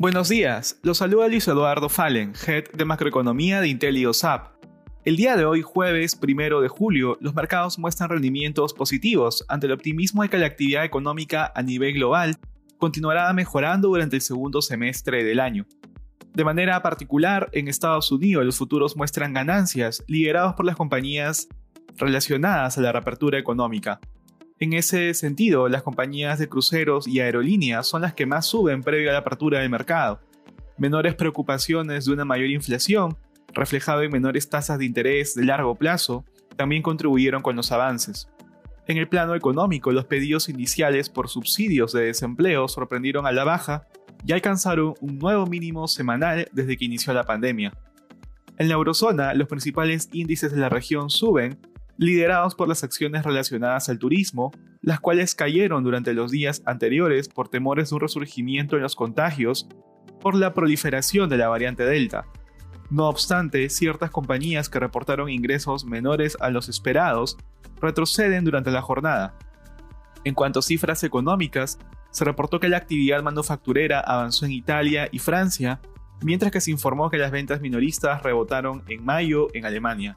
Buenos días, los saluda Luis Eduardo Fallen, Head de Macroeconomía de IntelioSAP. El día de hoy, jueves 1 de julio, los mercados muestran rendimientos positivos ante el optimismo de que la actividad económica a nivel global continuará mejorando durante el segundo semestre del año. De manera particular, en Estados Unidos los futuros muestran ganancias liderados por las compañías relacionadas a la reapertura económica. En ese sentido, las compañías de cruceros y aerolíneas son las que más suben previo a la apertura del mercado. Menores preocupaciones de una mayor inflación, reflejado en menores tasas de interés de largo plazo, también contribuyeron con los avances. En el plano económico, los pedidos iniciales por subsidios de desempleo sorprendieron a la baja y alcanzaron un nuevo mínimo semanal desde que inició la pandemia. En la eurozona, los principales índices de la región suben liderados por las acciones relacionadas al turismo, las cuales cayeron durante los días anteriores por temores de un resurgimiento en los contagios por la proliferación de la variante Delta. No obstante, ciertas compañías que reportaron ingresos menores a los esperados retroceden durante la jornada. En cuanto a cifras económicas, se reportó que la actividad manufacturera avanzó en Italia y Francia, mientras que se informó que las ventas minoristas rebotaron en mayo en Alemania.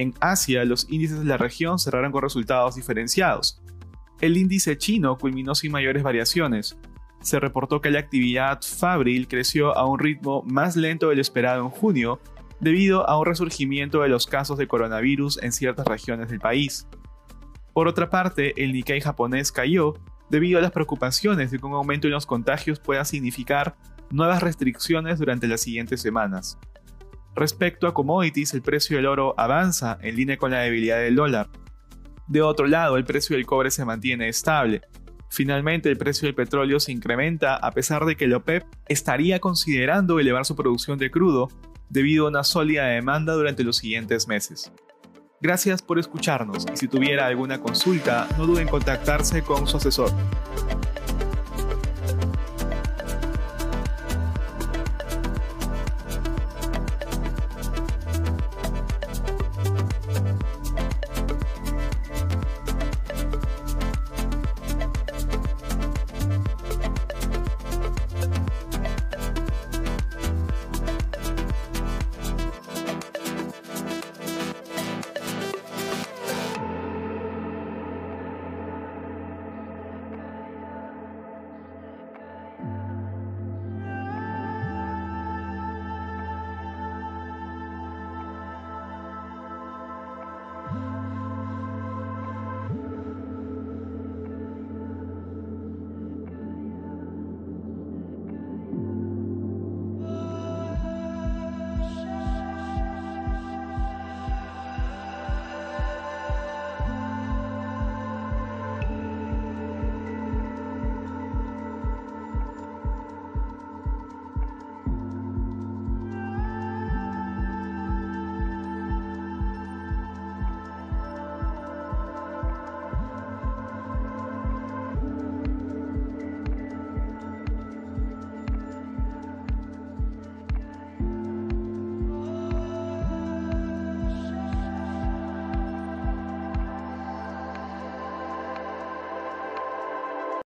En Asia, los índices de la región cerraron con resultados diferenciados. El índice chino culminó sin mayores variaciones. Se reportó que la actividad fabril creció a un ritmo más lento del esperado en junio, debido a un resurgimiento de los casos de coronavirus en ciertas regiones del país. Por otra parte, el Nikkei japonés cayó debido a las preocupaciones de que un aumento en los contagios pueda significar nuevas restricciones durante las siguientes semanas. Respecto a commodities, el precio del oro avanza en línea con la debilidad del dólar. De otro lado, el precio del cobre se mantiene estable. Finalmente, el precio del petróleo se incrementa a pesar de que el OPEP estaría considerando elevar su producción de crudo debido a una sólida demanda durante los siguientes meses. Gracias por escucharnos y si tuviera alguna consulta, no duden en contactarse con su asesor.